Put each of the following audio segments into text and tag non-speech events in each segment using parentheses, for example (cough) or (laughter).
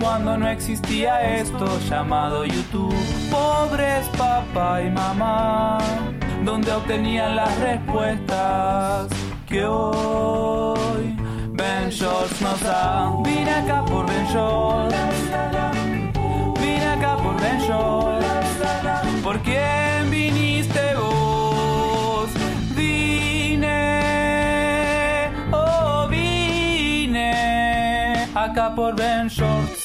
cuando no existía esto llamado YouTube. Pobres papá y mamá, donde obtenían las respuestas que hoy Ben Shorts nos da. Vine acá por Ben Shorts, vine acá por Ben Shorts. ¿Por quién viniste vos? Vine, oh vine acá por Ben Shorts.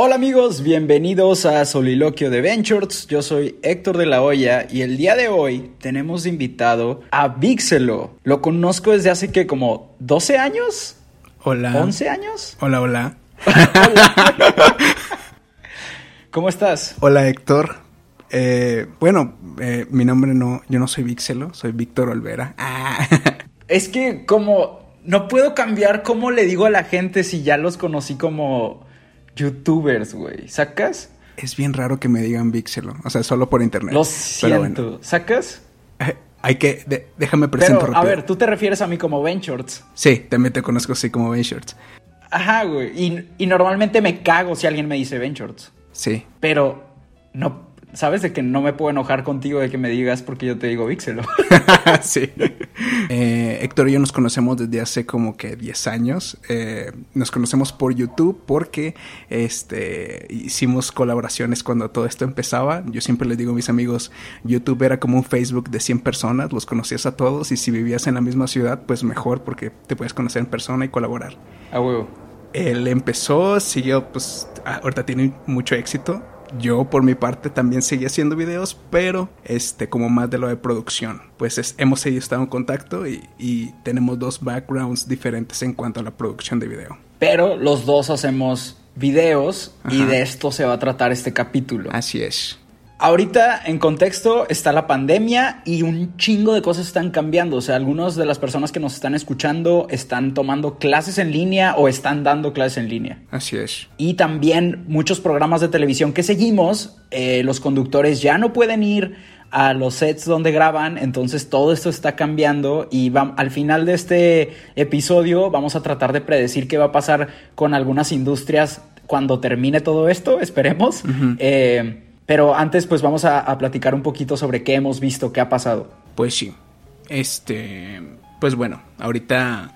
Hola amigos, bienvenidos a Soliloquio de Ventures. Yo soy Héctor de la Hoya y el día de hoy tenemos invitado a Vixelo. Lo conozco desde hace que como 12 años, Hola. 11 años. Hola, hola. (laughs) ¿Cómo estás? Hola, Héctor. Eh, bueno, eh, mi nombre no, yo no soy Vixelo, soy Víctor Olvera. Ah. Es que como no puedo cambiar cómo le digo a la gente si ya los conocí como youtubers, güey. ¿Sacas? Es bien raro que me digan Vixelo, o sea, solo por internet. Lo siento. bueno, ¿Sacas? eh, hay que, de- déjame presento Pero, a rápido. ver, tú te refieres a mí como Ventures. Sí, también te conozco así como Ben Shorts. Ajá, güey. Y, y normalmente me cago si alguien me dice Ventures. Sí. Pero no, sabes de que no me puedo enojar contigo de que me digas porque yo te digo Vixelo. (laughs) sí. Eh, Héctor y yo nos conocemos desde hace como que 10 años. Eh, nos conocemos por YouTube porque este, hicimos colaboraciones cuando todo esto empezaba. Yo siempre les digo a mis amigos, YouTube era como un Facebook de 100 personas, los conocías a todos y si vivías en la misma ciudad, pues mejor porque te puedes conocer en persona y colaborar. A huevo. Él empezó, siguió, pues ah, ahorita tiene mucho éxito. Yo por mi parte también seguí haciendo videos, pero este como más de lo de producción. Pues es- hemos seguido estando en contacto y, y tenemos dos backgrounds diferentes en cuanto a la producción de video. Pero los dos hacemos videos y de esto se va a tratar este capítulo. Así es. Ahorita en contexto está la pandemia y un chingo de cosas están cambiando. O sea, algunas de las personas que nos están escuchando están tomando clases en línea o están dando clases en línea. Así es. Y también muchos programas de televisión que seguimos, eh, los conductores ya no pueden ir a los sets donde graban, entonces todo esto está cambiando y al final de este episodio vamos a tratar de predecir qué va a pasar con algunas industrias cuando termine todo esto, esperemos. Eh, pero antes pues vamos a, platicar un poquito sobre qué hemos visto, qué ha pasado. Pues sí. Este, pues bueno, ahorita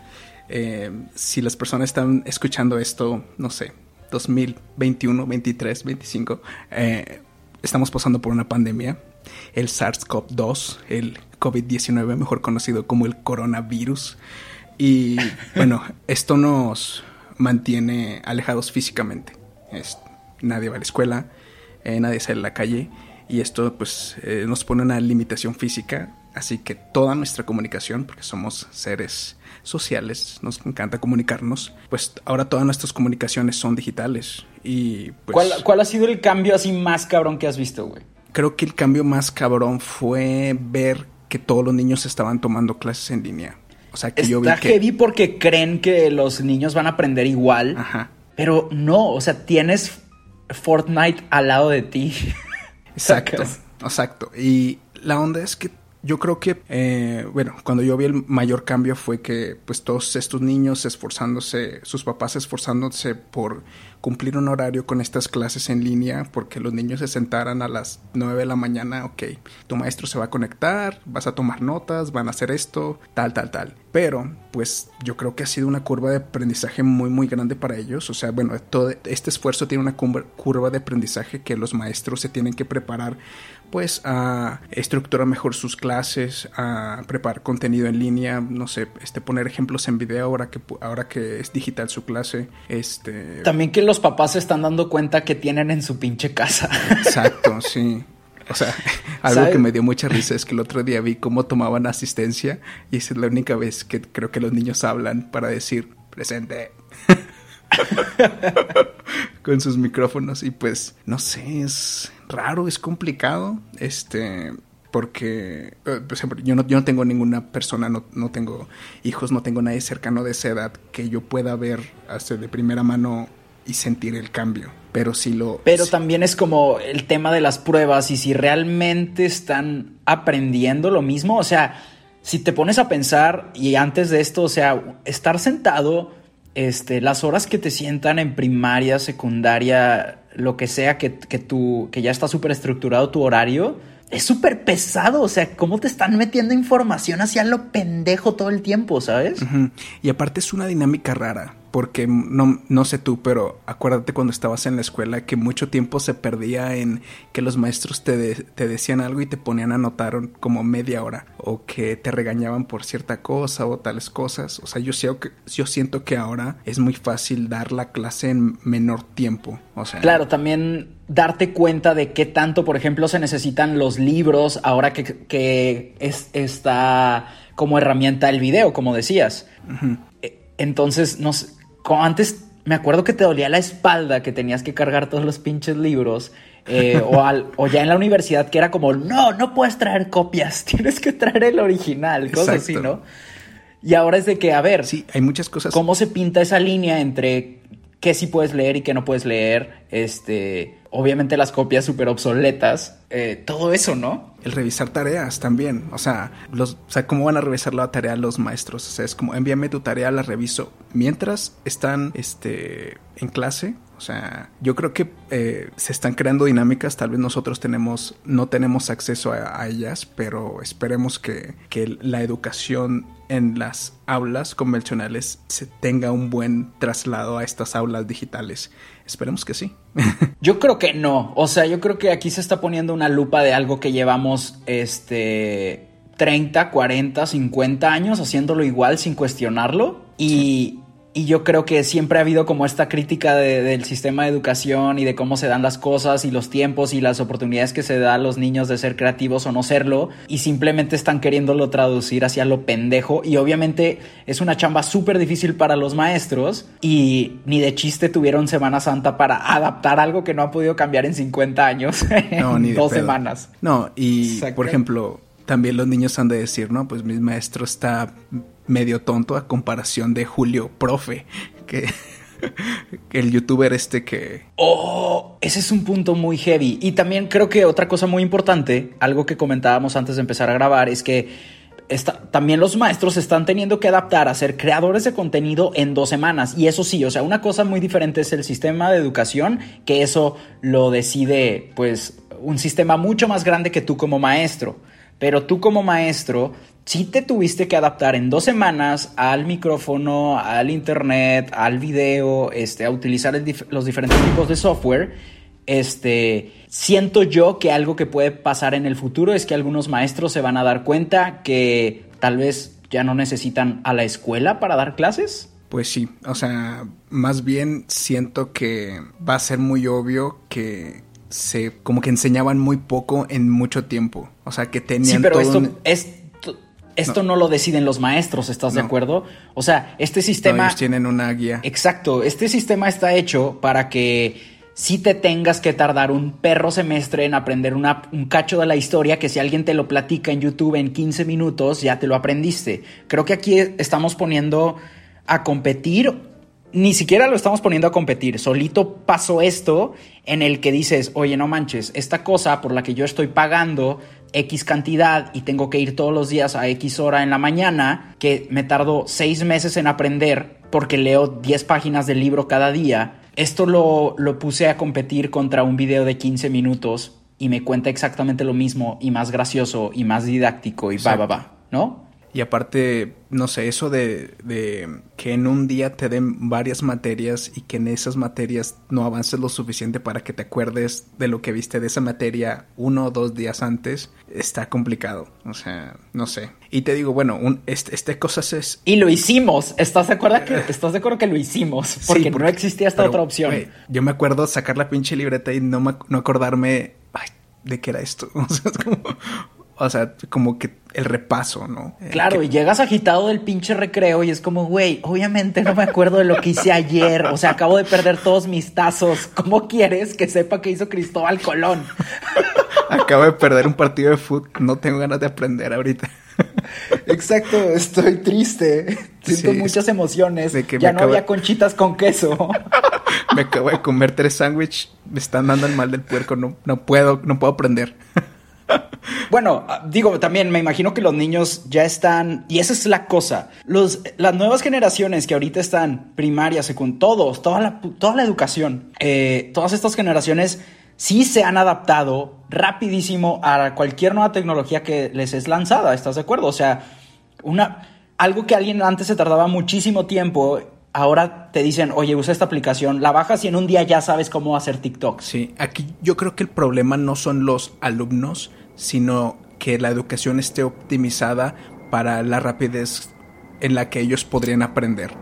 eh, si las personas están escuchando esto, no sé, 2021, 23, 25, eh, estamos pasando por una pandemia, el SARS-CoV-2, el COVID-19, mejor conocido como el coronavirus. Y (laughs) bueno, esto nos mantiene alejados físicamente. Es- nadie va a la escuela, eh, nadie sale a la calle y esto pues eh, nos pone una limitación física. Así que toda nuestra comunicación, porque somos seres sociales, nos encanta comunicarnos, pues ahora todas nuestras comunicaciones son digitales. Y pues ¿Cuál, ¿Cuál ha sido el cambio así más cabrón que has visto, güey? creo que el cambio más cabrón fue ver que todos los niños estaban tomando clases en línea. O sea, que yo vi Está que... heavy porque creen que los niños van a aprender igual. Ajá. Pero no, o sea, tienes Fortnite al lado de ti. Exacto, (laughs) exacto. Y la onda es que yo creo que, eh, bueno, cuando yo vi el mayor cambio fue que pues todos estos niños esforzándose, sus papás esforzándose por cumplir un horario con estas clases en línea, porque los niños se sentaran a las 9 de la mañana, ok, tu maestro se va a conectar, vas a tomar notas, van a hacer esto, tal, tal, tal. Pero, pues yo creo que ha sido una curva de aprendizaje muy, muy grande para ellos. O sea, bueno, todo este esfuerzo tiene una curva- de aprendizaje que los maestros se tienen que preparar pues a estructurar mejor sus clases, a preparar contenido en línea, no sé, este poner ejemplos en video ahora que ahora que es digital su clase, este También que los papás se están dando cuenta que tienen en su pinche casa. exacto, (laughs) sí. O sea, (laughs) algo que me dio mucha risa es que el otro día vi cómo tomaban asistencia y esa es la única vez que creo que los niños hablan para decir presente. (laughs) Con sus micrófonos y pues no sé, es raro, es complicado. Este, porque, eh, por ejemplo, yo no, yo no tengo ninguna persona, no, no, tengo hijos, no tengo nadie cercano de esa edad que yo pueda ver hasta de primera mano y sentir el cambio. Pero si lo... Pero también es como el tema de las pruebas y si realmente están aprendiendo lo mismo. O sea, si te pones a pensar y antes de esto, o sea, estar sentado, este, las horas que te sientan en primaria, secundaria, lo que sea, que, que, tú, que ya está súper estructurado tu horario, es súper pesado. O sea, cómo te están metiendo información hacia lo pendejo todo el tiempo, ¿sabes? Y aparte es una dinámica rara porque no, no sé tú, pero acuérdate cuando estabas en la escuela que mucho tiempo se perdía en que los maestros te, de, te decían algo y te ponían a anotar como media hora o que te regañaban por cierta cosa o tales cosas. O sea, yo, sé que, yo siento que ahora es muy fácil dar la clase en menor tiempo. O sea, claro, también darte cuenta de qué tanto, por ejemplo, se necesitan los libros ahora que, que es, está como herramienta el video, como decías. Uh -huh. Entonces, no sé, como antes me acuerdo que te dolía la espalda, que tenías que cargar todos los pinches libros. Eh, o, al, o, ya en la universidad que era como, no, no puedes traer copias, (laughs) tienes que traer el original, cosas así, ¿no? Y ahora es de que, a ver, sí, hay muchas cosas. ¿Cómo se pinta esa línea entre qué sí puedes leer y qué no puedes leer? Este, obviamente las copias súper obsoletas, eh, todo eso, ¿no? El revisar tareas también, o sea, los, o sea, ¿cómo van a revisar la tarea los maestros? O sea, es como, envíame tu tarea, la reviso mientras están, este, en clase. O sea, yo creo que eh, se están creando dinámicas, tal vez nosotros tenemos, no tenemos acceso a, a ellas, pero esperemos que, que la educación en las aulas convencionales se tenga un buen traslado a estas aulas digitales. Esperemos que sí. (laughs) yo creo que no. O sea, yo creo que aquí se está poniendo una lupa de algo que llevamos este 30, 40, 50 años haciéndolo igual sin cuestionarlo. Y. y yo creo que siempre ha habido como esta crítica de, del sistema de educación y de cómo se dan las cosas y los tiempos y las oportunidades que se da a los niños de ser creativos o no serlo. Y simplemente están queriéndolo traducir hacia lo pendejo. Y obviamente es una chamba súper difícil para los maestros. Y ni de chiste tuvieron Semana Santa para adaptar algo que no ha podido cambiar en 50 años. (laughs) No, en ni dos pedo. semanas. No, y Exacto. por ejemplo, también los niños han de decir, no, pues mi maestro está medio tonto a comparación de Julio Profe, que el youtuber este que... Oh, ese es un punto muy heavy. Y también creo que otra cosa muy importante, algo que comentábamos antes de empezar a grabar, es que Está, también los maestros están teniendo que adaptar a ser creadores de contenido en dos semanas. Y eso sí, o sea, una cosa muy diferente es el sistema de educación, que eso lo decide, pues, un sistema mucho más grande que tú como maestro. Pero tú como maestro, sí te tuviste que adaptar en dos semanas al micrófono, al internet, al video, este, a utilizar los diferentes tipos de software. Este, siento yo que algo que puede pasar en el futuro es que algunos maestros se van a dar cuenta que tal vez ya no necesitan a la escuela para dar clases. Pues sí, o sea, más bien siento que va a ser muy obvio que se como que enseñaban muy poco en mucho tiempo. O sea, que tenían Sí, pero todo esto un... es esto no. no. lo deciden los maestros, ¿estás no. de acuerdo? O sea, este sistema... No, ellos tienen una guía. Exacto, este sistema está hecho para que si te tengas que tardar un perro semestre en aprender una, un cacho de la historia que si alguien te lo platica en YouTube en 15 minutos ya te lo aprendiste. Creo que aquí estamos poniendo a competir, ni siquiera lo estamos poniendo a competir, solito pasó esto en el que dices, oye, no manches, esta cosa por la que yo estoy pagando X cantidad y tengo que ir todos los días a X hora en la mañana, que me tardo seis meses en aprender porque leo 10 páginas del libro cada día. Esto lo, lo puse a competir contra un video de 15 minutos y me cuenta exactamente lo mismo y más gracioso y más didáctico y va, va, va, ¿no? Y aparte, no sé, eso de, de, que en un día te den varias materias y que en esas materias no avances lo suficiente para que te acuerdes de lo que viste de esa materia uno o dos días antes, está complicado. O sea, no sé. Y te digo, bueno, un, este, este cosas es... Y lo hicimos. ¿Estás de acuerdo que, (laughs) ¿estás de acuerdo que lo hicimos? Porque, sí, porque no existía esta pero, otra opción. Wey, yo me acuerdo sacar la pinche libreta y no, me, no acordarme... Ay, ¿de qué era esto? (laughs) O sea, es como, o sea, como que el repaso, ¿no? Eh, Claro, que- y llegas agitado del pinche recreo y es como, güey, obviamente no me acuerdo de lo que hice ayer. O sea, acabo de perder todos mis tazos. ¿Cómo quieres que sepa que hizo Cristóbal Colón? (laughs) acabo de perder un partido de fútbol, no tengo ganas de aprender ahorita. (laughs) Exacto, estoy triste. Siento Sí, muchas emociones. de que Ya no acabo- había conchitas con queso. (laughs) Me acabo de comer tres sándwiches, me están dando el mal del puerco, no, no puedo, no puedo aprender. Bueno, digo, también me imagino que los niños ya están, y esa es la cosa, las nuevas generaciones que ahorita están, primaria, secundaria, todos, toda la, toda la educación, eh, todas estas generaciones sí se han adaptado rapidísimo a cualquier nueva tecnología que les es lanzada, ¿estás de acuerdo? O sea, una, algo que alguien antes se tardaba muchísimo tiempo, ahora te dicen, oye, usa esta aplicación, la bajas y en un día ya sabes cómo hacer TikToks. Sí, aquí yo creo que el problema no son los alumnos, sino que la educación esté optimizada para la rapidez en la que ellos podrían aprender.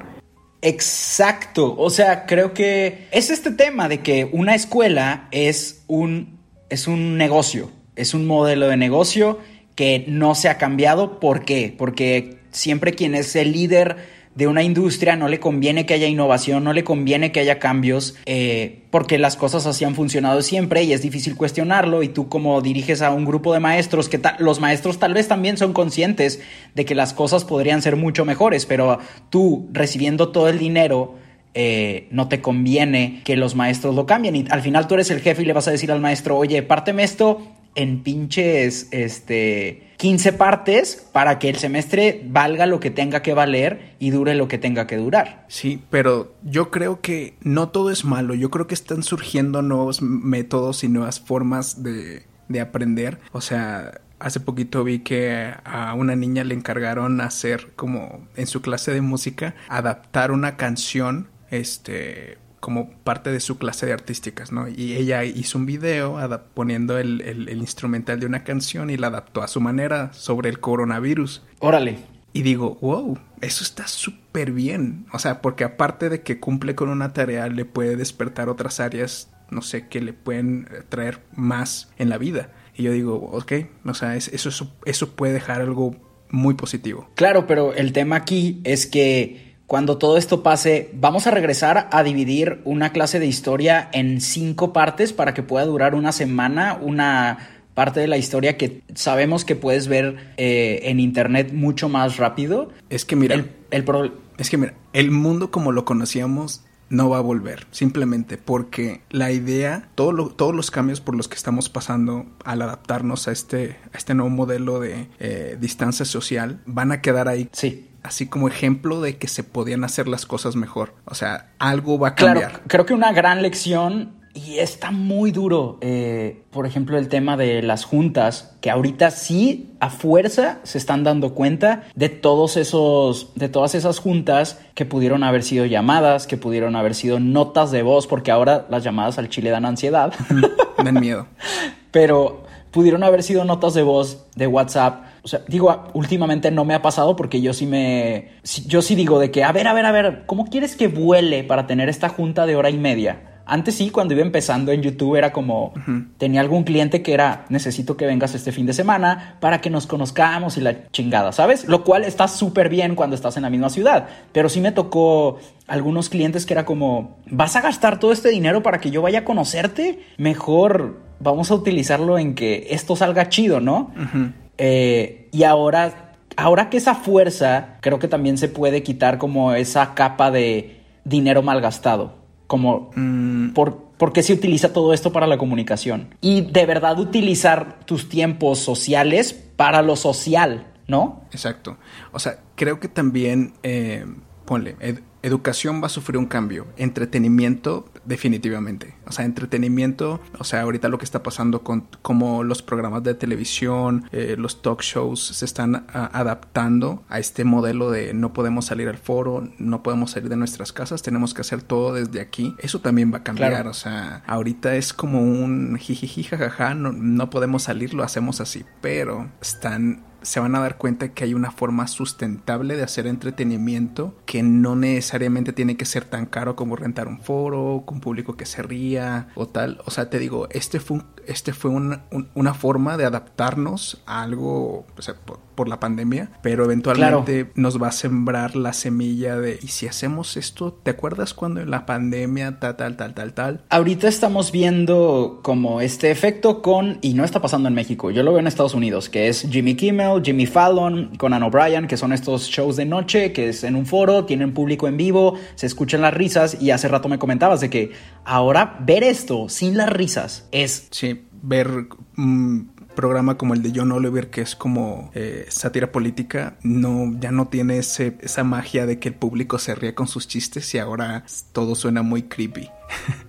Exacto, o sea, creo que es este tema de que una escuela es un, es un negocio, es un modelo de negocio que no se ha cambiado. ¿Por qué? Porque siempre quien es el líder de una industria no le conviene que haya innovación, no le conviene que haya cambios, eh, porque las cosas así han funcionado siempre y es difícil cuestionarlo. Y tú como diriges a un grupo de maestros, que los maestros tal vez también son conscientes de que las cosas podrían ser mucho mejores, pero tú recibiendo todo el dinero, eh, no te conviene que los maestros lo cambien. Y al final tú eres el jefe y le vas a decir al maestro, oye, párteme esto en pinches este, 15 partes para que el semestre valga lo que tenga que valer y dure lo que tenga que durar. Sí, pero yo creo que no todo es malo. Yo creo que están surgiendo nuevos métodos y nuevas formas de, de aprender. O sea, hace poquito vi que a una niña le encargaron hacer como en su clase de música, adaptar una canción, este como parte de su clase de artísticas, ¿no? Y ella hizo un video poniendo el, el- el instrumental de una canción y la adaptó a su manera sobre el coronavirus. Órale. Y digo, wow, eso está súper bien. O sea, porque aparte de que cumple con una tarea, le puede despertar otras áreas, no sé, que le pueden traer más en la vida. Y yo digo, ok, o sea, es- eso, eso, eso puede dejar algo muy positivo. Claro, pero el tema aquí es que cuando todo esto pase, vamos a regresar a dividir una clase de historia en cinco partes para que pueda durar una semana, una parte de la historia que sabemos que puedes ver eh, en internet mucho más rápido. Es que mira, El, el pro- es que mira, el mundo como lo conocíamos no va a volver, simplemente porque la idea, todo lo- todos los cambios por los que estamos pasando al adaptarnos a este, a este nuevo modelo de eh, distancia social, van a quedar ahí sí. Así como ejemplo de que se podían hacer las cosas mejor. O sea, algo va a Claro, cambiar. creo que una gran lección y está muy duro. eh, por ejemplo, el tema de las juntas, que ahorita sí a fuerza se están dando cuenta de todos esos, de todas esas juntas que pudieron haber sido llamadas, que pudieron haber sido notas de voz, porque ahora las llamadas al chile dan ansiedad. Dan miedo. (laughs) pero pudieron haber sido notas de voz de WhatsApp. O sea, digo, últimamente no me ha pasado porque yo sí me. Yo sí digo de que, a ver, a ver, a ver, ¿cómo quieres que vuele para tener esta junta de hora y media? Antes sí, cuando iba empezando en YouTube era como, tenía algún cliente que era, necesito que vengas este fin de semana para que nos conozcamos y la chingada, ¿sabes? Lo cual está súper bien cuando estás en la misma ciudad, pero sí me tocó algunos clientes que era como, ¿vas a gastar todo este dinero para que yo vaya a conocerte? Mejor vamos a utilizarlo en que esto salga chido, ¿no? Eh, y ahora, ahora que esa fuerza, creo que también se puede quitar como esa capa de dinero malgastado. Como, por, ¿por qué se utiliza todo esto para la comunicación? Y de verdad utilizar tus tiempos sociales para lo social, ¿no? Exacto. O sea, creo que también, eh, ponle, educación va a sufrir un cambio. Entretenimiento, definitivamente. O sea, entretenimiento, o sea, ahorita lo que está pasando con cómo los programas de televisión, eh, los talk shows se están a- adaptando a este modelo de no podemos salir al foro, no podemos salir de nuestras casas, tenemos que hacer todo desde aquí. Eso también va a cambiar. Claro. O sea, ahorita es como un jijiji, jajaja, no, no podemos salir, lo hacemos así. Pero están se van a dar cuenta que hay una forma sustentable de hacer entretenimiento que no necesariamente tiene que ser tan caro como rentar un foro, con público que se ría o tal. O sea, te digo, este fue, un, este fue una, un, una forma de adaptarnos a algo o sea, por, por, la pandemia, pero eventualmente claro. nos va a sembrar la semilla de, ¿y si hacemos esto? ¿Te acuerdas cuando en la pandemia tal, tal, tal, tal, tal? Ahorita estamos viendo como este efecto con, y no está pasando en México, yo lo veo en Estados Unidos, que es Jimmy Kimmel, Jimmy Fallon, Conan O'Brien, que son estos shows de noche, que es en un foro, tienen público en vivo, se escuchan las risas, y hace rato me comentabas de que ahora ver esto sin las risas es... Sí, ver... Mmm programa como el de John Oliver, que es como eh, sátira política, no, ya no tiene ese, esa magia de que el público se ríe con sus chistes y ahora todo suena muy creepy.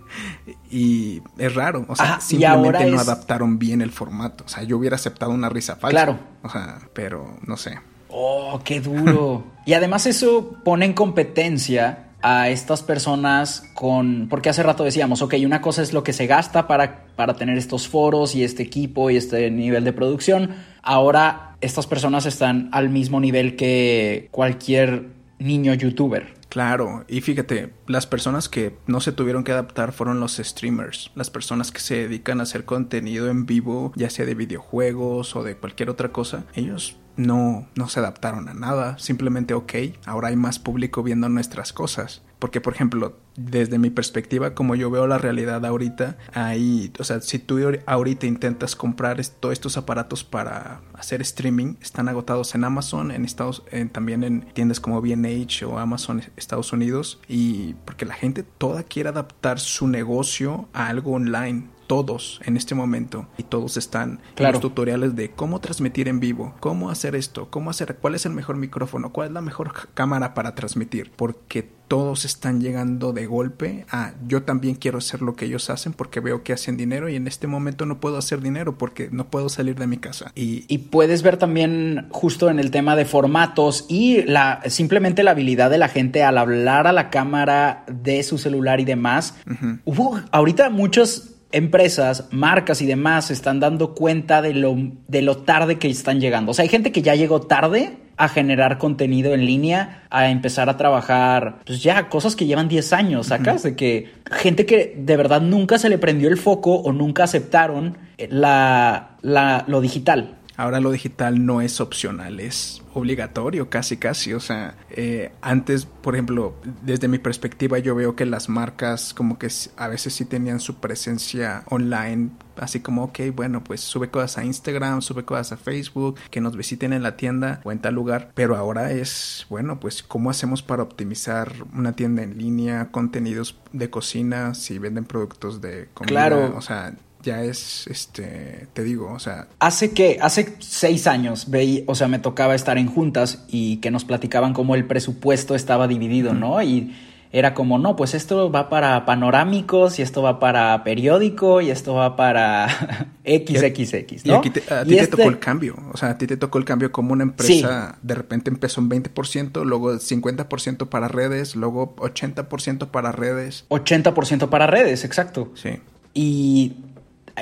(laughs) y es raro, o sea, simplemente no es... adaptaron bien el formato. O sea, yo hubiera aceptado una risa falsa. Claro. O sea, pero no sé. Oh, qué duro. y además eso pone en competencia a estas personas con... Porque hace rato decíamos, ok, una cosa es lo que se gasta para, para tener estos foros y este equipo y este nivel de producción. Ahora estas personas están al mismo nivel que cualquier niño youtuber. Claro, y fíjate, las personas que no se tuvieron que adaptar fueron los streamers, las personas que se dedican a hacer contenido en vivo, ya sea de videojuegos o de cualquier otra cosa. Ellos no, no se adaptaron a nada, simplemente ok, ahora hay más público viendo nuestras cosas. Porque, por ejemplo, desde mi perspectiva, como yo veo la realidad ahorita, ahí, o sea, si tú ahorita intentas comprar todos estos aparatos para hacer streaming, están agotados en Amazon, en Estados, en, también en tiendas como B&H o Amazon Estados Unidos, y porque la gente toda quiere adaptar su negocio a algo online todos en este momento y todos están claro. en los tutoriales de cómo transmitir en vivo, cómo hacer esto, cómo hacer, cuál es el mejor micrófono, cuál es la mejor cámara para transmitir, porque todos están llegando de golpe a yo también quiero hacer lo que ellos hacen porque veo que hacen dinero y en este momento no puedo hacer dinero porque no puedo salir de mi casa. Y, y puedes ver también justo en el tema de formatos y la simplemente la habilidad de la gente al hablar a la cámara de su celular y demás. Uh -huh. Hubo ahorita muchos empresas, marcas y demás se están dando cuenta de lo, de lo tarde que están llegando. O sea, hay gente que ya llegó tarde a generar contenido en línea, a empezar a trabajar, pues ya, cosas que llevan 10 años, ¿sacas? Uh -huh. De que gente que de verdad nunca se le prendió el foco o nunca aceptaron la, la, lo digital. Ahora lo digital no es opcional, es obligatorio casi casi. O sea, eh, antes, por ejemplo, desde mi perspectiva yo veo que las marcas como que a veces sí tenían su presencia online, así como, ok, bueno, pues sube cosas a Instagram, sube cosas a Facebook, que nos visiten en la tienda o en tal lugar. Pero ahora es, bueno, pues cómo hacemos para optimizar una tienda en línea, contenidos de cocina, si venden productos de comida. Claro. O sea, ya es, este, te digo, o sea... Hace que, hace seis años, veí, o sea, me tocaba estar en juntas y que nos platicaban cómo el presupuesto estaba dividido, uh -huh. ¿no? Y era como, no, pues esto va para panorámicos y esto va para periódico y esto va para (laughs) XXX, ¿no? Y aquí te, a ti te este... tocó el cambio, o sea, a ti te tocó el cambio como una empresa sí. de repente empezó en 20%, luego 50% para redes, luego 80% para redes. 80% para redes, exacto. Sí. Y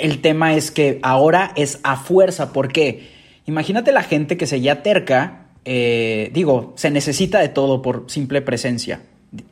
el tema es que ahora es a fuerza. ¿Por qué? Imagínate la gente que seguía terca. Eh, digo, se necesita de todo por simple presencia.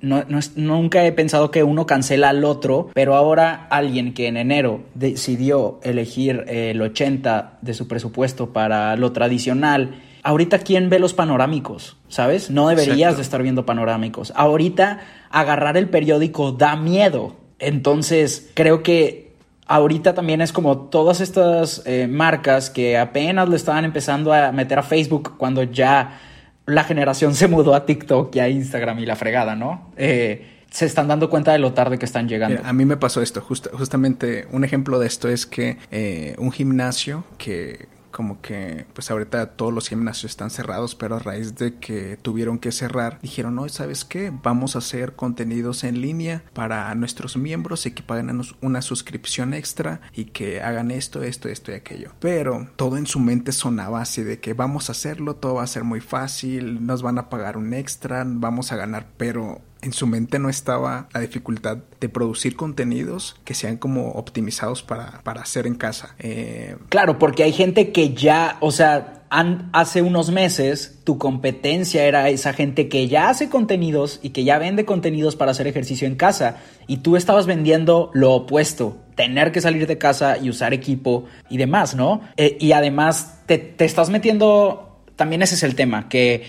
No, no, nunca he pensado que uno cancela al otro, pero ahora alguien que en enero decidió elegir el 80 de su presupuesto para lo tradicional, ahorita quién ve los panorámicos, ¿sabes? No deberías Exacto. de estar viendo panorámicos. Ahorita agarrar el periódico da miedo. Entonces, creo que ahorita también es como todas estas eh, marcas que apenas le estaban empezando a meter a Facebook cuando ya la generación se mudó a TikTok y a Instagram y la fregada, ¿no? Eh, se están dando cuenta de lo tarde que están llegando. A mí me pasó esto, just, justamente un ejemplo de esto es que eh, un gimnasio que como que pues ahorita todos los gimnasios están cerrados, pero a raíz de que tuvieron que cerrar, dijeron, no, ¿sabes qué? Vamos a hacer contenidos en línea para nuestros miembros y que paguen una suscripción extra y que hagan esto, esto, esto y aquello. Pero todo en su mente sonaba así de que vamos a hacerlo, todo va a ser muy fácil, nos van a pagar un extra, vamos a ganar, pero en su mente no estaba la dificultad de producir contenidos que sean como optimizados para, para hacer en casa. Eh... Claro, porque hay gente que ya, o sea, hace unos meses tu competencia era esa gente que ya hace contenidos y que ya vende contenidos para hacer ejercicio en casa y tú estabas vendiendo lo opuesto, tener que salir de casa y usar equipo y demás, ¿no? Eh, y además te, te estás metiendo, también ese es el tema, que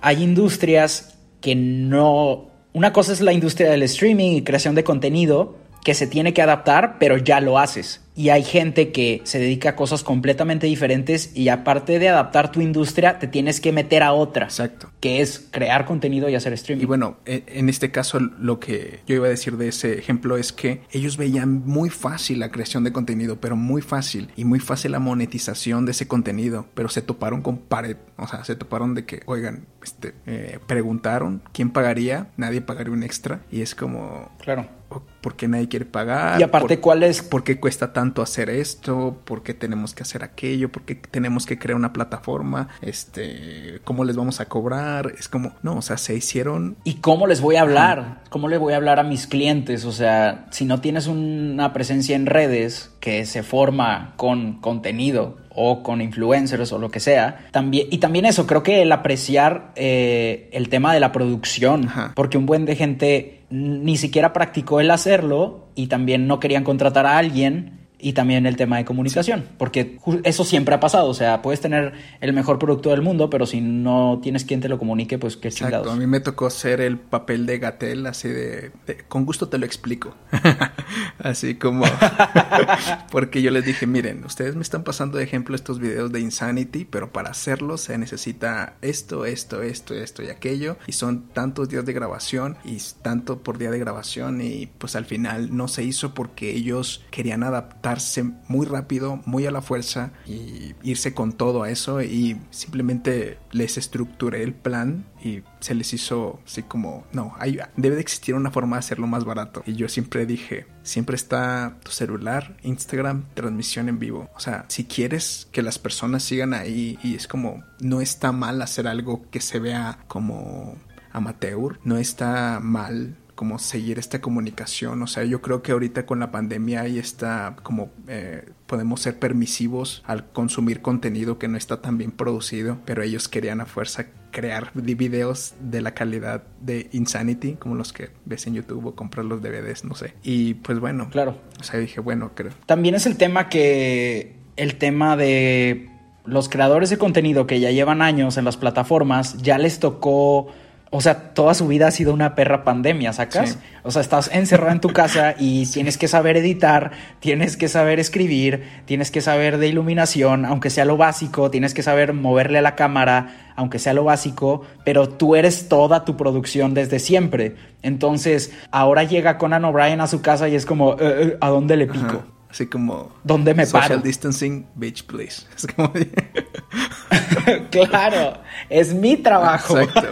hay industrias que no... Una cosa es la industria del streaming y creación de contenido que se tiene que adaptar, pero ya lo haces. Y hay gente que se dedica a cosas completamente diferentes y aparte de adaptar tu industria, te tienes que meter a otra. Exacto. Que es crear contenido y hacer streaming. Y bueno, e- en este caso lo que yo iba a decir de ese ejemplo es que ellos veían muy fácil la creación de contenido, pero muy fácil y muy fácil la monetización de ese contenido, pero se toparon con pared, o sea, se toparon de que, oigan, este, eh, preguntaron quién pagaría, nadie pagaría un extra y es como, Claro. ¿por qué nadie quiere pagar? Y aparte, ¿Por- ¿cuál es? ¿Por qué cuesta tanto hacer esto? ¿Por qué tenemos que hacer aquello? ¿Por qué tenemos que crear una plataforma? Este, ¿cómo les vamos a cobrar? Es como, no, o sea, se hicieron ¿Y cómo les voy a hablar? ¿Cómo le voy a hablar a mis clientes? O sea, si no tienes una presencia en redes que se forma con contenido o con influencers o lo que sea, también, y también eso, creo que el apreciar eh, el tema de la producción, Ajá. porque un buen de gente ni siquiera practicó el hacerlo y también no querían contratar a alguien y también el tema de comunicación, porque eso siempre ha pasado, o sea, puedes tener el mejor producto del mundo, pero si no tienes quien te lo comunique, pues qué Exacto, chingados. a mí me tocó ser el papel de Gatel, así de, de- con gusto te lo explico. (laughs) así como, (laughs) porque yo les dije, miren, ustedes me están pasando de ejemplo estos videos de Insanity, pero para hacerlo se necesita esto, esto, esto, esto y aquello, y son tantos días de grabación y tanto por día de grabación, y pues al final no se hizo porque ellos querían muy rápido, muy a la fuerza, y irse con todo a eso, y simplemente les estructuré el plan y se les hizo así como, no, hay, debe de existir una forma de hacerlo más barato. Y yo siempre dije, siempre está tu celular, Instagram, transmisión en vivo. O sea, si quieres que las personas sigan ahí y es como, no está mal hacer algo que se vea como amateur, no está mal como seguir esta comunicación. O sea, yo creo que ahorita con la pandemia ahí está como eh, podemos ser permisivos al consumir contenido que no está tan bien producido, pero ellos querían a fuerza crear vi- videos de la calidad de Insanity, como los que ves en YouTube o comprar los DVDs, no sé. Y pues bueno, Claro. O sea, dije, bueno, creo. También es el tema que. El tema de los creadores de contenido que ya llevan años en las plataformas, ya les tocó. O sea, toda su vida ha sido una perra pandemia, ¿sacas? Sí. O sea, estás encerrado en tu casa y (laughs) tienes que saber editar, tienes que saber escribir, tienes que saber de iluminación, aunque sea lo básico, tienes que saber moverle a la cámara, aunque sea lo básico, pero tú eres toda tu producción desde siempre. Entonces, ahora llega Conan O'Brien a su casa y es como, "Eh, eh, ¿a dónde le pico? Ajá. Así como... ¿Dónde me Social paro? distancing, bitch, please. (laughs) Es como... (laughs) claro, es mi trabajo. Exacto.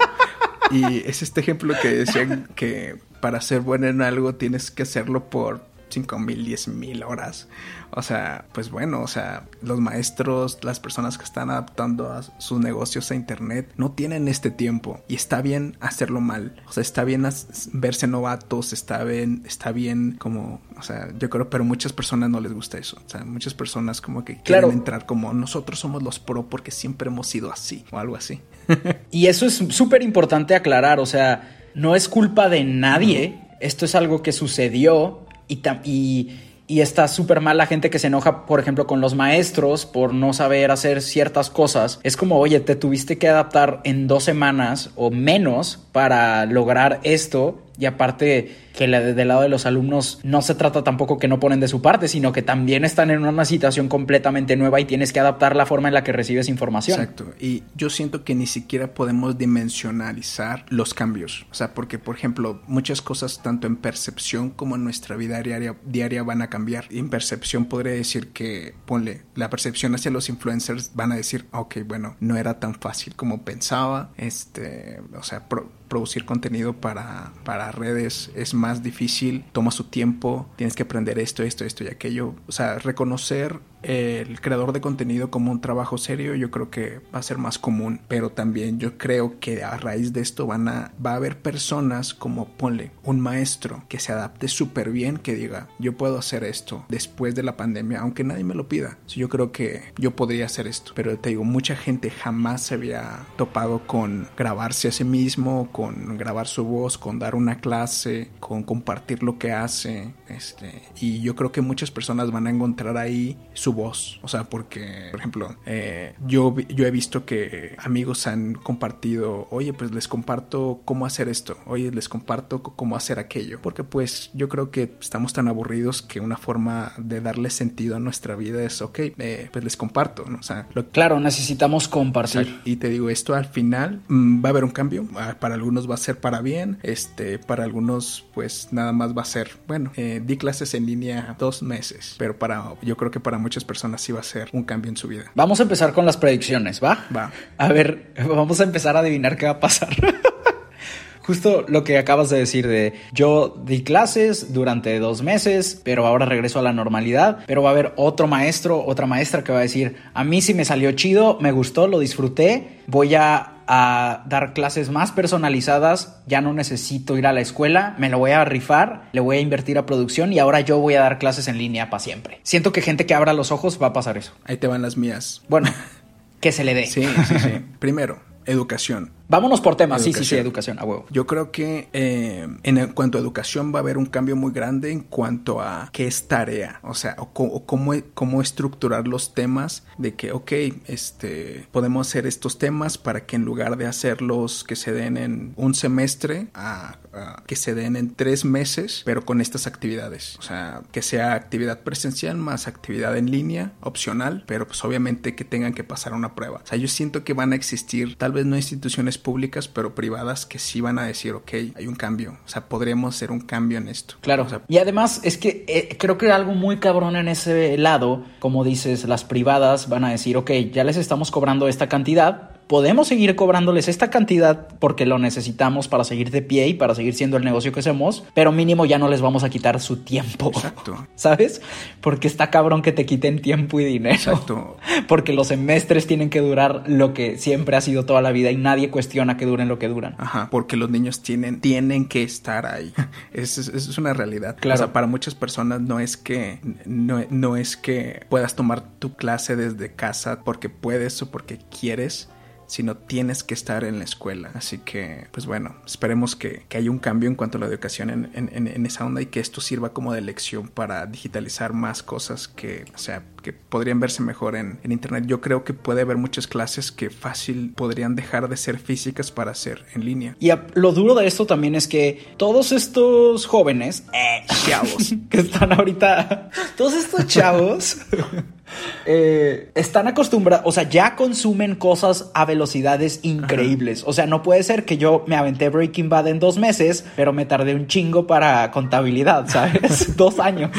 Y es este ejemplo que decían que para ser bueno en algo tienes que hacerlo por 5 mil, 10 mil horas. O sea, pues bueno, o sea, los maestros, las personas que están adaptando a sus negocios a internet no tienen este tiempo y está bien hacerlo mal. O sea, está bien verse novatos, está bien, está bien como, o sea, yo creo, pero muchas personas no les gusta eso. O sea, muchas personas como que quieren Claro. entrar como nosotros somos los pro porque siempre hemos sido así o algo así. (laughs) Y eso es súper importante aclarar, o sea, no es culpa de nadie, esto es algo que sucedió y, está súper mal la gente que se enoja, por ejemplo, con los maestros por no saber hacer ciertas cosas. Es como, oye, te tuviste que adaptar en dos semanas o menos para lograr esto y aparte que la- del lado de los alumnos no se trata tampoco que no ponen de su parte, sino que también están en una situación completamente nueva y tienes que adaptar la forma en la que recibes información. Exacto. Y yo siento que ni siquiera podemos dimensionalizar los cambios. O sea, porque, por ejemplo, muchas cosas, tanto en percepción como en nuestra vida diaria, diaria van a cambiar. Y en percepción podría decir que, ponle, la percepción hacia los influencers van a decir, ok, bueno, no era tan fácil como pensaba. Este, o sea, pro- producir contenido para, para redes es más difícil, toma su tiempo, tienes que aprender esto, esto, esto y aquello. O sea, reconocer el creador de contenido como un trabajo serio, yo creo que va a ser más común. Pero también yo creo que a raíz de esto van a, va a haber personas como, ponle, un maestro que se adapte súper bien, que diga, yo puedo hacer esto después de la pandemia, aunque nadie me lo pida. yo creo que yo podría hacer esto. Pero te digo, mucha gente jamás se había topado con grabarse a sí mismo, con grabar su voz, con dar una clase, con compartir lo que hace. Este, y yo creo que muchas personas van a encontrar ahí voz. O sea, porque, por ejemplo, eh, yo, yo he visto que amigos han compartido, oye, pues les comparto cómo hacer esto, oye, les comparto cómo hacer aquello. Porque pues yo creo que estamos tan aburridos que una forma de darle sentido a nuestra vida es, ok, eh, pues les comparto, ¿no? O sea, lo, Claro, necesitamos compartir. y te digo, esto al final mm, va a haber un cambio. Ah, Para algunos va a ser para bien. Este, para algunos, pues nada más va a ser, bueno, eh, di clases en línea dos meses. Pero para, yo creo que para muchas personas sí va a ser un cambio en su vida. Vamos a empezar con las predicciones, ¿va? Va. A ver, (laughs) vamos a empezar a adivinar qué va a pasar. (laughs) Justo lo que acabas de decir de yo di clases durante dos meses, pero ahora regreso a la normalidad, pero va a haber otro maestro, otra maestra que va a decir, a mí sí me salió chido, me gustó, lo disfruté, voy a, a dar clases más personalizadas, ya no necesito ir a la escuela, me lo voy a rifar, le voy a invertir a producción y ahora yo voy a dar clases en línea para siempre. Siento que gente que abra los ojos va a pasar eso. Ahí te van las mías. Bueno, (laughs) que se le dé. Sí, sí, sí. Primero, educación. Vámonos por temas, sí, sí, sí, Educación. a huevo. Yo creo que eh, en cuanto a educación va a haber un cambio muy grande en cuanto a qué es tarea, o sea, o, cómo, cómo estructurar los temas de que, ok, este, podemos hacer estos temas para que en lugar de hacerlos que se den en un semestre, a, a que se den en tres meses, pero con estas actividades, o sea, que sea actividad presencial más actividad en línea, opcional, pero pues obviamente que tengan que pasar una prueba. O sea, yo siento que van a existir, tal vez no instituciones públicas, pero privadas que sí van a decir, ok, hay un cambio. O sea, podríamos hacer un cambio en esto. Claro. O sea, y además es que eh, creo que algo muy cabrón en ese lado, como dices, las privadas van a decir, ok, ya les estamos cobrando esta cantidad, podemos seguir cobrándoles esta cantidad porque lo necesitamos para seguir de pie y para seguir siendo el negocio que somos, pero mínimo ya no les vamos a quitar su tiempo. Exacto. (laughs) ¿Sabes? Porque está cabrón que te quiten tiempo y dinero. Exacto. (laughs) Porque los semestres tienen que durar lo que siempre ha sido toda la vida y nadie cuestiona que duren lo que duran. Ajá, porque los niños tienen, tienen que estar ahí. (laughs) Es, es una realidad. Claro. O sea, para muchas personas no es que no, no es que puedas tomar tu clase desde casa porque puedes o porque quieres sino tienes que estar en la escuela. Así que, pues bueno, esperemos que, que haya un cambio en cuanto a la educación en, en- esa onda y que esto sirva como de lección para digitalizar más cosas que, o sea, que podrían verse mejor en, en internet. Yo creo que puede haber muchas clases que fácil podrían dejar de ser físicas para ser en línea. Y a- lo duro de esto también es que todos estos jóvenes, eh, chavos, (laughs) que están ahorita, todos estos chavos, (laughs) eh, están acostumbrados, o sea, ya consumen cosas a velocidades increíbles. O sea, no puede ser que yo me aventé Breaking Bad en dos meses, pero me tardé un chingo para contabilidad, ¿sabes? (laughs) dos años.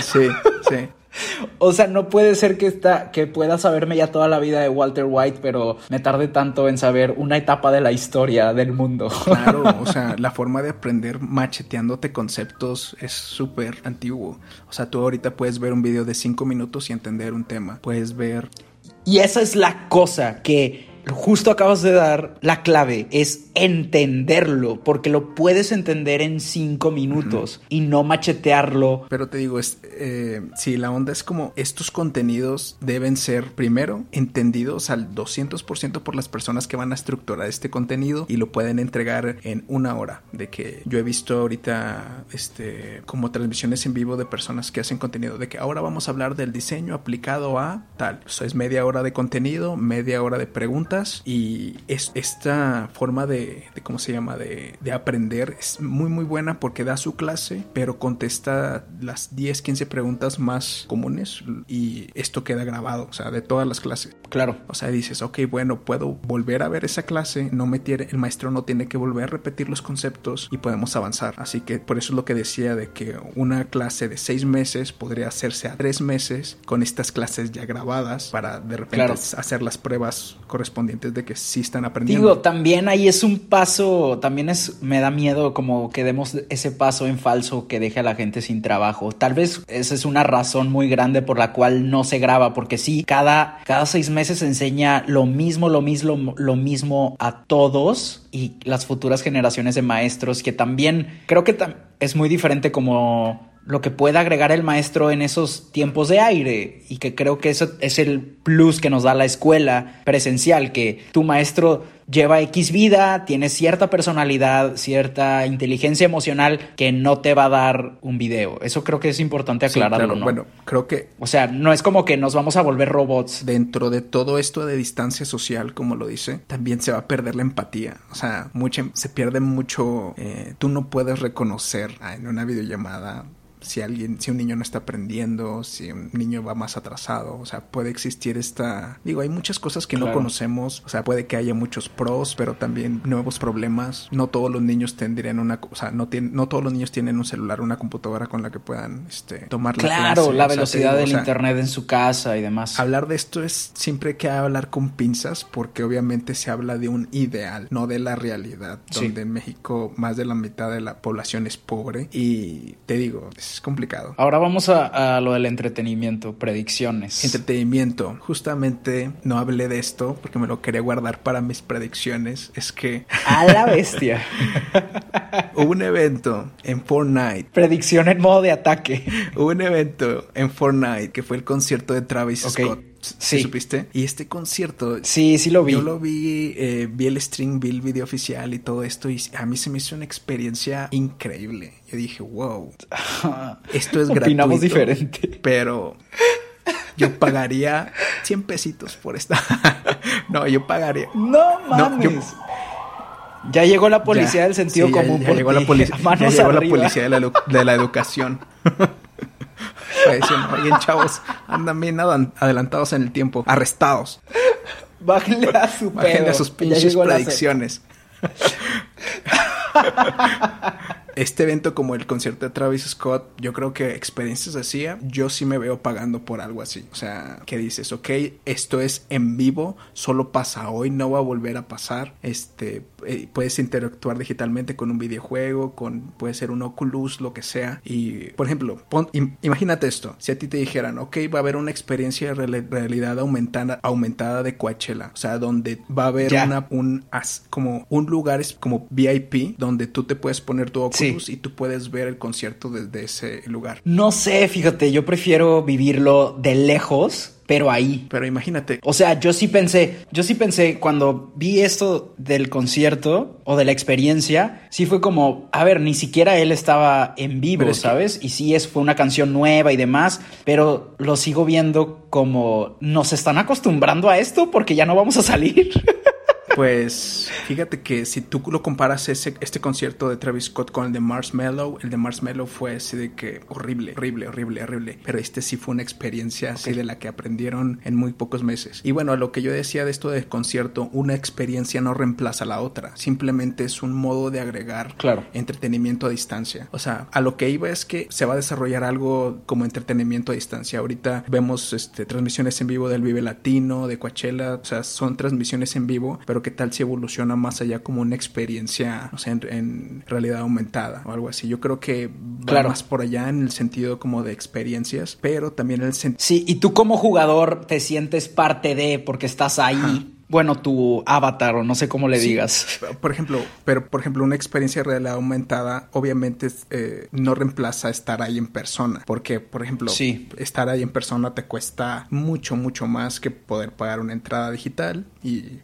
Sí, sí. O sea, no puede ser que esta, que pueda saberme ya toda la vida de Walter White, pero me tardé tanto en saber una etapa de la historia del mundo. Claro, (laughs) o sea, la forma de aprender macheteándote conceptos es súper antiguo. O sea, tú ahorita puedes ver un video de cinco minutos y entender un tema. Puedes ver Y esa es la cosa que justo acabas de dar la clave, es entenderlo, porque lo puedes entender en cinco minutos y no machetearlo. Pero te digo, es, eh, sí, la onda es como estos contenidos deben ser primero entendidos al 200% por las personas que van a estructurar este contenido y lo pueden entregar en una hora. De que yo he visto ahorita este, como transmisiones en vivo de personas que hacen contenido, de que ahora vamos a hablar del diseño aplicado a tal. O sea, es media hora de contenido, media hora de preguntas y es, esta forma de, de, ¿cómo se llama? De, de aprender es muy, muy buena porque da su clase, pero contesta las 10, 15 preguntas más comunes y esto queda grabado, o sea, de todas las clases. Claro. O sea, dices, ok, bueno, puedo volver a ver esa clase, no me tiene, el maestro no tiene que volver a repetir los conceptos y podemos avanzar. Así que por eso es lo que decía de que una clase de seis meses podría hacerse a tres meses con estas clases ya grabadas para de repente Claro. hacer las pruebas correspondientes de que sí están aprendiendo. Digo, también ahí es un paso, también es, me da miedo como que demos ese paso en falso que deje a la gente sin trabajo. Tal vez esa es una razón muy grande por la cual no se graba, porque sí, cada, cada seis meses se enseña lo mismo, lo mismo, lo mismo a todos y las futuras generaciones de maestros que también creo que es muy diferente como lo que pueda agregar el maestro en esos tiempos de aire y que creo que eso es el plus que nos da la escuela presencial, que tu maestro lleva X vida, tiene cierta personalidad, cierta inteligencia emocional que no te va a dar un video. Eso creo que es importante aclararlo, ¿no? Bueno, creo que... O sea, no es como que nos vamos a volver robots. Dentro de todo esto de distancia social, como lo dice, también se va a perder la empatía. O sea, mucha, se pierde mucho... Eh, tú no puedes reconocer en una videollamada si alguien, si un niño no está aprendiendo, si un niño va más atrasado, o sea, puede existir esta, digo, hay muchas cosas que no conocemos, o sea, puede que haya muchos pros, pero también nuevos problemas. No todos los niños tendrían una, o sea, no tienen, no todos los niños tienen un celular, una computadora con la que puedan, este, tomar la Claro, la velocidad del internet en su casa y demás. Hablar de esto es siempre que hablar con pinzas, porque obviamente se habla de un ideal, no de la realidad, donde en México más de la mitad de la población es pobre y te digo, es complicado. Ahora vamos a, lo del entretenimiento, predicciones. Entretenimiento. Justamente no hablé de esto porque me lo quería guardar para mis predicciones. Es que... (laughs) A la bestia. (laughs) Hubo un evento en Fortnite. Predicción en modo de ataque. Hubo un evento en Fortnite que fue el concierto de Travis Scott Sí. supiste? Y este concierto. Sí, sí lo vi. Yo lo vi, eh, vi el string, vi el video oficial y todo esto. Y a mí se me hizo una experiencia increíble. Yo dije, wow, (laughs) esto es gratuito. Opinamos diferente. Pero yo pagaría 100 pesitos por esta. (laughs) no, yo pagaría. No mames. Ya llegó la policía del sentido común. (laughs) Ya, llegó la, policía, ya llegó la policía de la, de la educación. Oye, chavos, andan bien adelantados en el tiempo, arrestados. Bájenle a su Bájenle a sus pinches predicciones. este evento como el concierto de Travis Scott, yo creo que experiencias así, yo sí me veo pagando por algo así. O sea, que dices, ok, esto es en vivo, solo pasa hoy, no va a volver a pasar. Este, eh, puedes interactuar digitalmente con un videojuego, con, puede ser un Oculus, lo que sea. Y, por ejemplo, imagínate esto, si a ti te dijeran, ok, va a haber una experiencia de realidad aumentada, aumentada de Coachella, o sea, donde va a haber una, un, como un lugar como VIP, donde tú te puedes poner tu Oculus y tú puedes ver el concierto desde ese lugar. No sé, fíjate, yo prefiero vivirlo de lejos pero ahí. Pero imagínate. O sea, yo sí pensé, yo sí pensé cuando vi esto del concierto o de la experiencia, sí fue como, a ver, ni siquiera él estaba en vivo, ¿sabes? Y sí es fue una canción nueva y demás, pero lo sigo viendo como nos están acostumbrando a esto porque ya no vamos a salir. (laughs) Pues fíjate que si tú lo comparas ese, este concierto de Travis Scott con el de Marshmello, el de Marshmello fue así de que horrible, horrible, horrible, horrible. Pero este sí fue una experiencia así de la que aprendieron en muy pocos meses. Y bueno, a lo que yo decía de esto del concierto, una experiencia no reemplaza la otra. Simplemente es un modo de agregar claro. entretenimiento a distancia. O sea, a lo que iba es que se va a desarrollar algo como entretenimiento a distancia. Ahorita vemos este, transmisiones en vivo del Vive Latino, de Coachella, o sea, son transmisiones en vivo, pero qué tal si evoluciona más allá como una experiencia, o sea, en, realidad aumentada o algo así. Yo creo que va más por allá en el sentido como de experiencias, pero también en el sentido... Sí, y tú como jugador te sientes parte de porque estás ahí bueno, tu avatar o no sé cómo le digas. Por ejemplo, pero por ejemplo, una experiencia real aumentada obviamente eh, no reemplaza estar ahí en persona, porque por ejemplo, estar ahí en persona te cuesta mucho, mucho más que poder pagar una entrada digital y,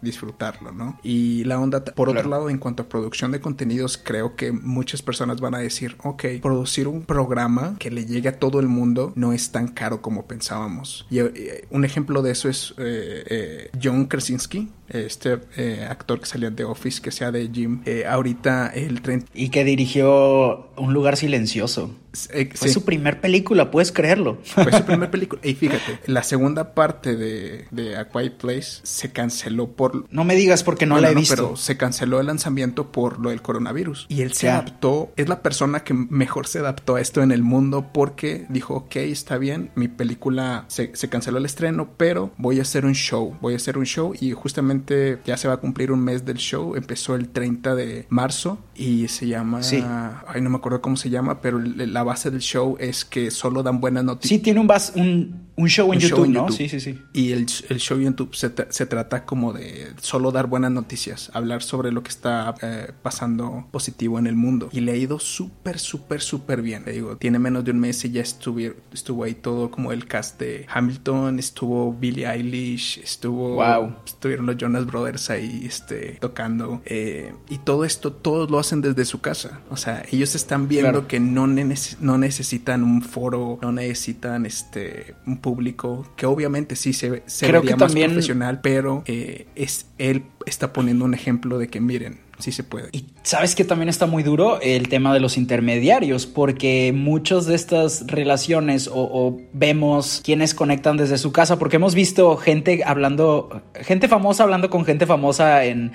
disfrutarlo, ¿no? Y la onda, por otro lado, en cuanto a producción de contenidos, creo que muchas personas van a decir, ok, producir un programa que le llegue a todo el mundo no es tan caro como pensábamos. Y eh, un ejemplo de eso es eh, John Kresiński este eh, actor que salía de Office, que sea de Jim, eh, ahorita el 30... Y que dirigió Un lugar silencioso. eh, Fue sí, su primer película, puedes creerlo. fue su primer (laughs) película. Y fíjate, la segunda parte de, de A Quiet Place se canceló por... No me digas porque no la he visto. Pero se canceló el lanzamiento por lo del coronavirus. Y él se adaptó, es la persona que mejor se adaptó a esto en el mundo porque dijo, ok, está bien, mi película se, se canceló el estreno, pero voy a hacer un show, voy a hacer un show y justamente ya se va a cumplir un mes del show, empezó el 30 de marzo y se llama, Sí. ay no me acuerdo cómo se llama, pero la base del show es que solo dan buenas noticias. Sí, tiene un, bas- un, un show en Un YouTube, show en ¿no? YouTube. Sí, sí, sí. Y el, el show en YouTube se, tra- se trata como de solo dar buenas noticias, hablar sobre lo que está eh, pasando positivo en el mundo. Y le ha ido súper, súper, súper bien. Le digo, tiene menos de un mes y ya estuvo ahí todo como el cast de Hamilton, estuvo Billie Eilish, estuvo... Wow. Estuvieron los Jonas Brothers ahí este, tocando. eh, y todo esto, todos lo hacen desde su casa. O sea, ellos están viendo Claro. que no, neces- no necesitan un foro, no necesitan este un público, que obviamente sí se, se Creo vería que más también- profesional, pero eh, es él está poniendo un ejemplo de que miren, sí se puede. Y sabes que también está muy duro el tema de los intermediarios, porque muchas de estas relaciones o, o vemos quienes conectan desde su casa, porque hemos visto gente hablando, gente famosa hablando con gente famosa en,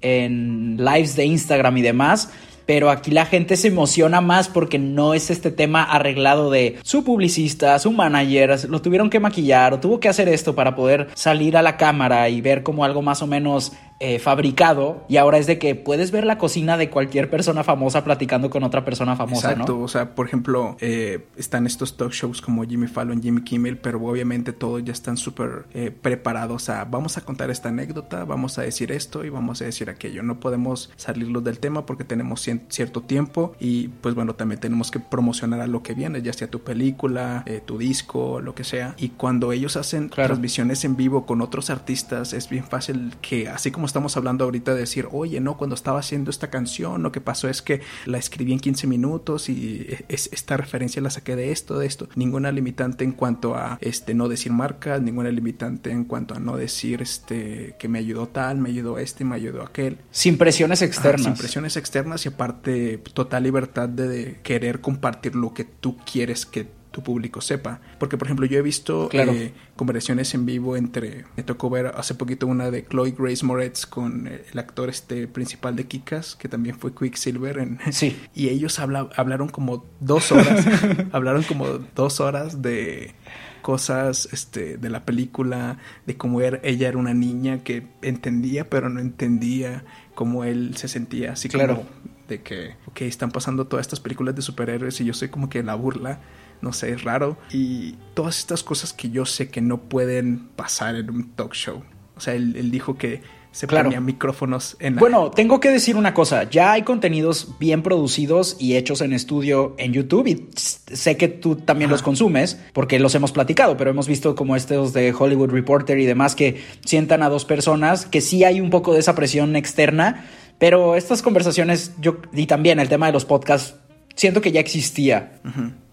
en lives de Instagram y demás. Pero aquí la gente se emociona más porque no es este tema arreglado de su publicista, su manager, lo tuvieron que maquillar o tuvo que hacer esto para poder salir a la cámara y ver como algo más o menos eh, fabricado. Y ahora es de que puedes ver la cocina de cualquier persona famosa platicando con otra persona famosa, Exacto, ¿no? o sea, por ejemplo, eh, están estos talk shows como Jimmy Fallon, Jimmy Kimmel, pero obviamente todos ya están súper eh, preparados a vamos a contar esta anécdota, vamos a decir esto y vamos a decir aquello. No podemos salirnos del tema porque tenemos cierto tiempo y pues bueno, también tenemos que promocionar a lo que viene, ya sea tu película, eh, tu disco, lo que sea. Y cuando ellos hacen Claro. transmisiones en vivo con otros artistas, es bien fácil que así como estamos hablando ahorita de decir, oye, no, cuando estaba haciendo esta canción, lo que pasó es que la escribí en 15 minutos y es, esta referencia la saqué de esto, de esto. Ninguna limitante en cuanto a este no decir marcas, ninguna limitante en cuanto a no decir este que me ayudó tal, me ayudó este, me ayudó aquel. Sin presiones Ajá, externas. sin presiones externas y aparte total libertad de, de querer compartir lo que tú quieres que tu público sepa. Porque, por ejemplo, yo he visto Claro. eh, conversaciones en vivo entre... Me tocó ver hace poquito una de Chloe Grace Moretz con eh, el actor este principal de Kikas, que también fue Quicksilver. En, (laughs) Sí. Y ellos habla- hablaron como dos horas. (laughs) hablaron como dos horas de cosas este, de la película, de cómo era, ella era una niña que entendía pero no entendía, cómo él se sentía así Claro. como de que, ok, están pasando todas estas películas de superhéroes y yo soy como que la burla, no sé, es raro. Y todas estas cosas que yo sé que no pueden pasar en un talk show. O sea, él, él dijo que se Claro. ponía micrófonos en la- Bueno, tengo que decir una cosa, ya hay contenidos bien producidos y hechos en estudio en YouTube y sé que tú también los consumes porque los hemos platicado, pero hemos visto como estos de Hollywood Reporter y demás que sientan a dos personas, que sí hay un poco de esa presión externa, pero estas conversaciones yo y también el tema de los podcasts siento que ya existía,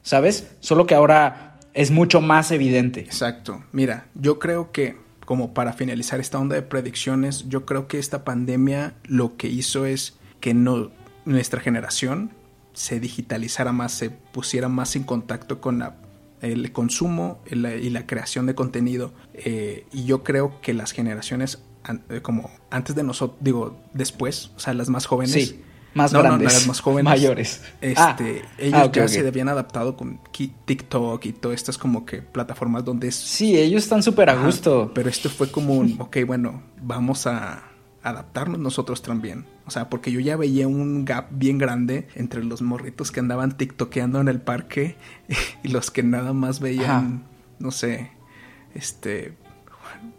¿sabes? Solo que ahora es mucho más evidente. Exacto. Mira, yo creo que como para finalizar esta onda de predicciones, yo creo que esta pandemia lo que hizo es que no, nuestra generación se digitalizara más, se pusiera más en contacto con la- el consumo y la, y la creación de contenido. Eh, y yo creo que las generaciones eh, como antes de nosotros, digo, después, o sea, las más jóvenes. Sí, más No, no, no, grandes, más jóvenes. mayores. Este, Ah, ellos ah, ya se habían adaptado con TikTok y todas estas como que plataformas donde es Sí, ellos están súper a gusto. Pero esto fue como un, ok, bueno, vamos a adaptarnos nosotros también. O sea, porque yo ya veía un gap bien grande entre los morritos que andaban tiktokeando en el parque (laughs) y los que nada más veían, Ajá. no sé, este,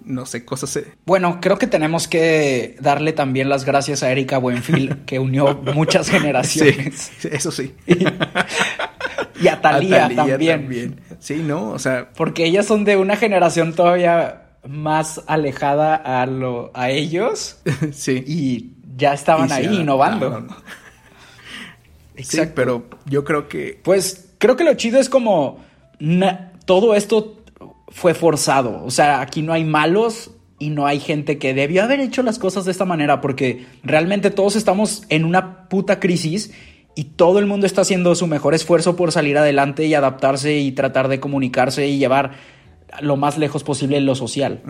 no sé, cosas... eh, Bueno, creo que tenemos que darle también las gracias a Erika Buenfil, (laughs) que unió muchas generaciones. Sí, eso sí. (laughs) Y a Talía, A también, Sí, ¿no? O sea, Porque ellas son de una generación todavía más alejada a, lo, a ellos (laughs) sí. y ya estaban Y ahí innovando. Sí, pero yo creo que Pues creo que lo chido es como na- todo esto fue forzado. O sea, aquí no hay malos y no hay gente que debió haber hecho las cosas de esta manera porque realmente todos estamos en una puta crisis y todo el mundo está haciendo su mejor esfuerzo por salir adelante y adaptarse y tratar de comunicarse y llevar lo más lejos posible lo social.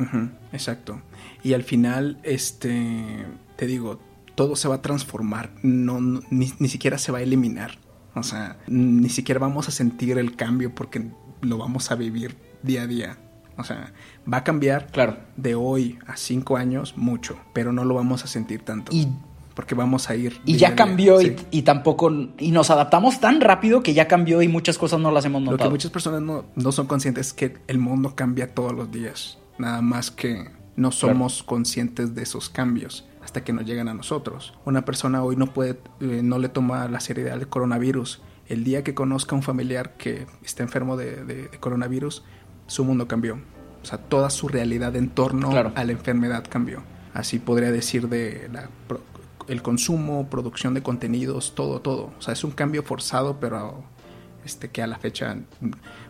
Exacto. Y al final, este, te digo, todo se va a transformar, no- ni, ni siquiera se va a eliminar. O sea, ni siquiera vamos a sentir el cambio porque lo vamos a vivir día a día. O sea, va a cambiar Claro. de hoy a cinco años mucho, pero no lo vamos a sentir tanto. Y- porque vamos a ir. Y ya cambió y, sí. y tampoco... Y nos adaptamos tan rápido que ya cambió y muchas cosas no las hemos Lo que notado. muchas personas no, no son conscientes es que el mundo cambia todos los días. Nada más que no somos conscientes de esos cambios hasta que nos llegan a nosotros. Una persona hoy no puede, eh, no le toma la seriedad del coronavirus. El día que conozca a un familiar que está enfermo de, de- de coronavirus, su mundo cambió. O sea, toda su realidad en torno Claro. a la enfermedad cambió. Así podría decir de la el consumo, producción de contenidos, todo, todo. O sea, es un cambio forzado, pero este, que a la fecha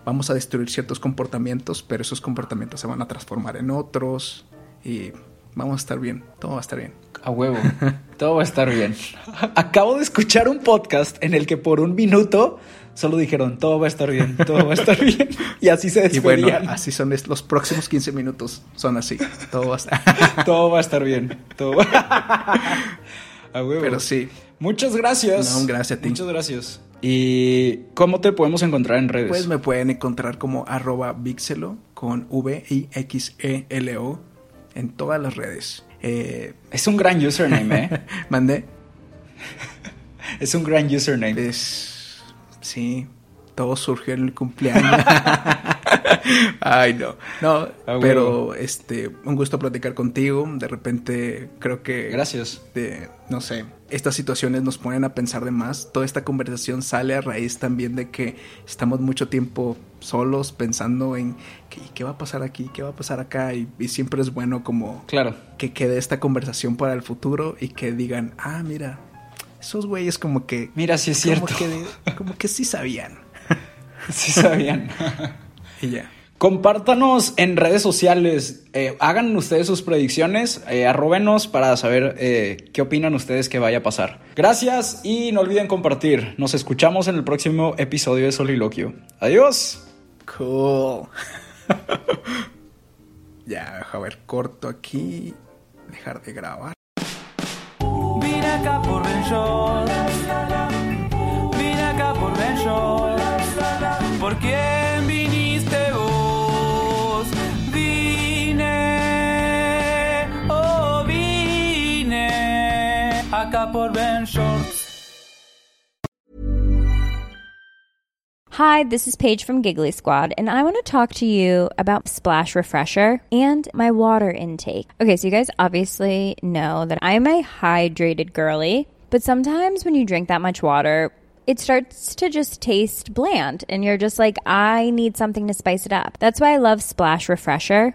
vamos a destruir ciertos comportamientos, pero esos comportamientos se van a transformar en otros y vamos a estar bien, todo va a estar bien. A huevo. Todo va a estar bien. Acabo de escuchar un podcast en el que por un minuto solo dijeron todo va a estar bien, todo va a estar bien. Y así se Y bueno, despedían. así son los próximos 15 minutos, son así, todo va a estar. Todo va a estar bien. Todo A huevo. Pero sí, Muchas gracias. No, gracias a ti. Muchas gracias. ¿Y cómo te podemos encontrar en redes? pues me pueden encontrar como arroba Vixelo con V-I-X-E-L-O en todas las redes. Eh, Es un gran username, ¿eh? (laughs) mandé. (laughs) es un gran username. Es. Sí, todo surgió en el cumpleaños. (laughs) Ay, no. No, Ah, pero este, un gusto platicar contigo. De repente, creo que. Gracias. de- no sé, estas situaciones nos ponen a pensar de más. Toda esta conversación sale a raíz también de que estamos mucho tiempo solos pensando en qué, qué va a pasar aquí, qué va a pasar acá. Y, y siempre es bueno como Claro. que quede esta conversación para el futuro y que digan, ah, mira, esos güeyes como que... Mira, sí es como cierto. que, como que sí sabían. (laughs) Sí sabían. (laughs) Y ya. Compártanos en redes sociales, eh, hagan ustedes sus predicciones, eh, arróbenos para saber eh, qué opinan ustedes que vaya a pasar. Gracias y no olviden compartir. Nos escuchamos en el próximo episodio de Soliloquio. Adiós. Cool. (laughs) ya, a ver, corto aquí. Dejar de grabar. Vine acá por. Vine acá por. ¿Por quién por Ben Shorts. Hi, this is Paige from Giggly Squad, and I want to talk to you about Splash Refresher and my water intake. Okay, so you guys obviously know that I'm a hydrated girly, but sometimes when you drink that much water, it starts to just taste bland, and you're just like, I need something to spice it up. That's why I love Splash Refresher.